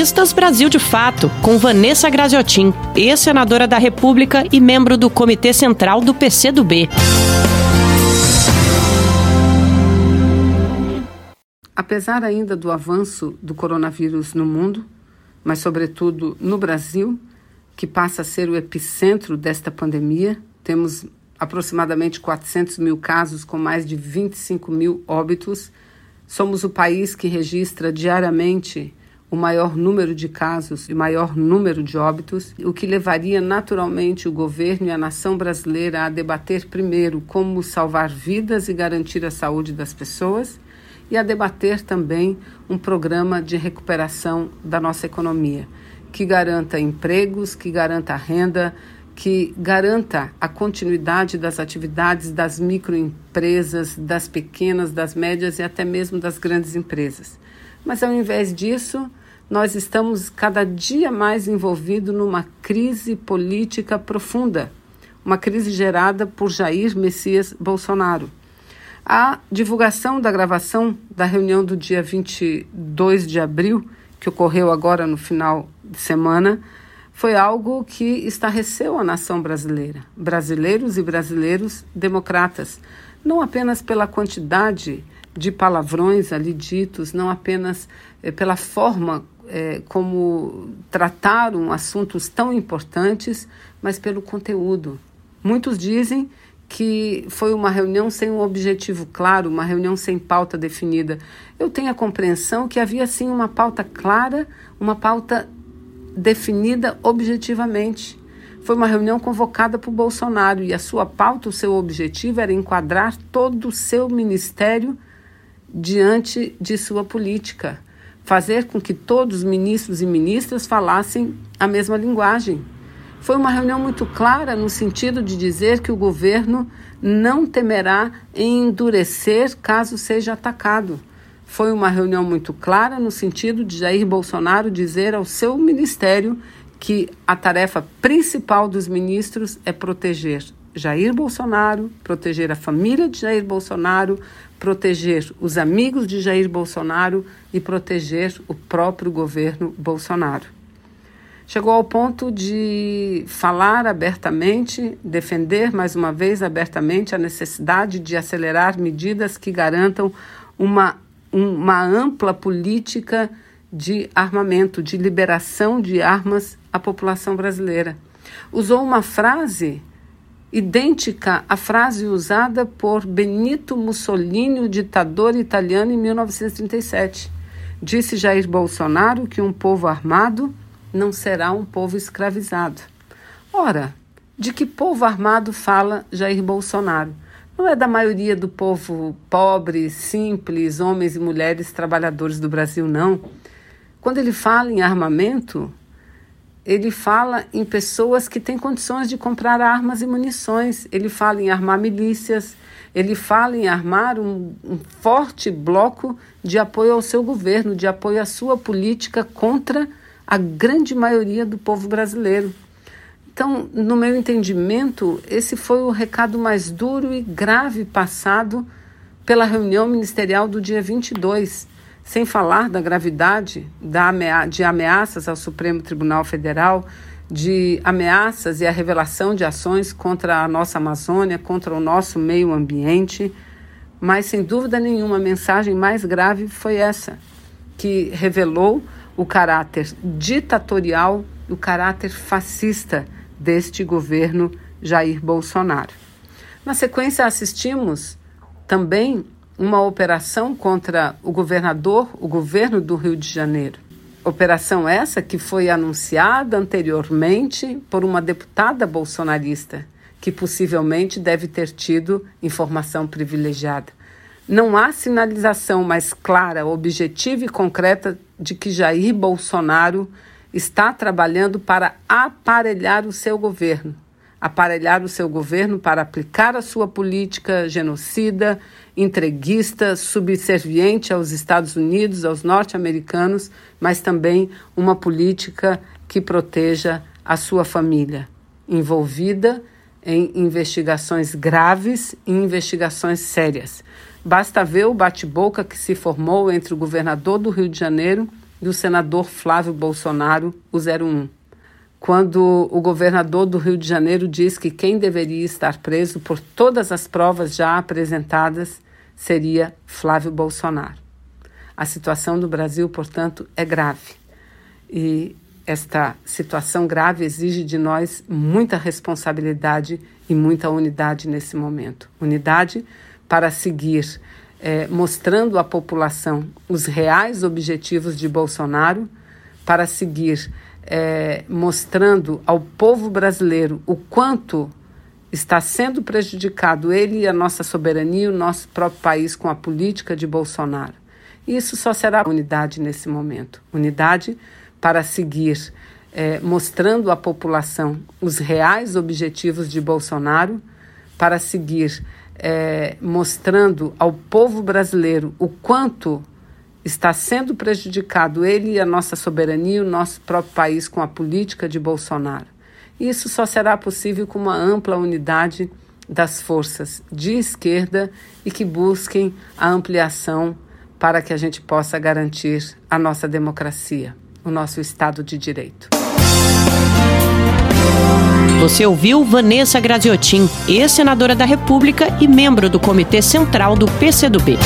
Feministas Brasil de Fato, com Vanessa Graziotin, ex-senadora da República e membro do Comitê Central do PCdoB. Apesar ainda do avanço do coronavírus no mundo, mas sobretudo no Brasil, que passa a ser o epicentro desta pandemia, temos aproximadamente 400 mil casos com mais de 25 mil óbitos. Somos o país que registra diariamente o maior número de casos e maior número de óbitos, o que levaria naturalmente o governo e a nação brasileira a debater primeiro como salvar vidas e garantir a saúde das pessoas e a debater também um programa de recuperação da nossa economia, que garanta empregos, que garanta renda, que garanta a continuidade das atividades das microempresas, das pequenas, das médias e até mesmo das grandes empresas. Mas ao invés disso, nós estamos cada dia mais envolvidos numa crise política profunda, uma crise gerada por Jair Messias Bolsonaro. A divulgação da gravação da reunião do dia 22 de abril, que ocorreu agora no final de semana, foi algo que estarreceu a nação brasileira, brasileiros e brasileiros democratas, não apenas pela quantidade de palavrões ali ditos, não apenas eh, pela forma é, como trataram assuntos tão importantes, mas pelo conteúdo. Muitos dizem que foi uma reunião sem um objetivo claro, uma reunião sem pauta definida. Eu tenho a compreensão que havia sim uma pauta clara, uma pauta definida objetivamente. Foi uma reunião convocada por Bolsonaro e a sua pauta, o seu objetivo era enquadrar todo o seu ministério diante de sua política fazer com que todos os ministros e ministras falassem a mesma linguagem. Foi uma reunião muito clara no sentido de dizer que o governo não temerá em endurecer caso seja atacado. Foi uma reunião muito clara no sentido de Jair Bolsonaro dizer ao seu ministério que a tarefa principal dos ministros é proteger Jair Bolsonaro, proteger a família de Jair Bolsonaro, proteger os amigos de Jair Bolsonaro e proteger o próprio governo Bolsonaro. Chegou ao ponto de falar abertamente, defender mais uma vez abertamente a necessidade de acelerar medidas que garantam uma, uma ampla política de armamento, de liberação de armas à população brasileira. Usou uma frase idêntica à frase usada por Benito Mussolini, o ditador italiano, em 1937. Disse Jair Bolsonaro que um povo armado não será um povo escravizado. Ora, de que povo armado fala Jair Bolsonaro? Não é da maioria do povo pobre, simples, homens e mulheres trabalhadores do Brasil, não. Quando ele fala em armamento, ele fala em pessoas que têm condições de comprar armas e munições, ele fala em armar milícias, ele fala em armar um, um, forte bloco de apoio ao seu governo, de apoio à sua política contra a grande maioria do povo brasileiro. Então, no meu entendimento, esse foi o recado mais duro e grave passado pela reunião ministerial do dia 22 sem falar da gravidade da de ameaças ao Supremo Tribunal Federal, de ameaças e a revelação de ações contra a nossa Amazônia, contra o nosso meio ambiente. Mas, sem dúvida nenhuma, a mensagem mais grave foi essa, que revelou o caráter ditatorial, o caráter fascista deste governo Jair Bolsonaro. Na sequência, assistimos também uma operação contra o governador, o governo do Rio de Janeiro. Operação essa que foi anunciada anteriormente por uma deputada bolsonarista, que possivelmente deve ter tido informação privilegiada. Não há sinalização mais clara, objetiva e concreta de que Jair Bolsonaro está trabalhando para aparelhar o seu governo, aparelhar o seu governo para aplicar a sua política genocida, entreguista, subserviente aos Estados Unidos, aos norte-americanos, mas também uma política que proteja a sua família, envolvida em investigações graves e investigações sérias. Basta ver o bate-boca que se formou entre o governador do Rio de Janeiro do senador Flávio Bolsonaro, o 01. Quando o governador do Rio de Janeiro diz que quem deveria estar preso por todas as provas já apresentadas seria Flávio Bolsonaro. A situação do Brasil, portanto, é grave. E esta situação grave exige de nós muita responsabilidade e muita unidade nesse momento. Unidade para seguir é, mostrando à população os reais objetivos de Bolsonaro, para seguir é, mostrando ao povo brasileiro o quanto está sendo prejudicado ele e a nossa soberania, o nosso próprio país com a política de Bolsonaro. Isso só será unidade nesse momento unidade para seguir é, mostrando à população os reais objetivos de Bolsonaro, para seguir é, mostrando ao povo brasileiro o quanto está sendo prejudicado ele e a nossa soberania, o nosso próprio país com a política de Bolsonaro. Isso só será possível com uma ampla unidade das forças de esquerda e que busquem a ampliação para que a gente possa garantir a nossa democracia, o nosso Estado de Direito. Você ouviu Vanessa Graziotin, ex-senadora da República e membro do Comitê Central do PCdoB.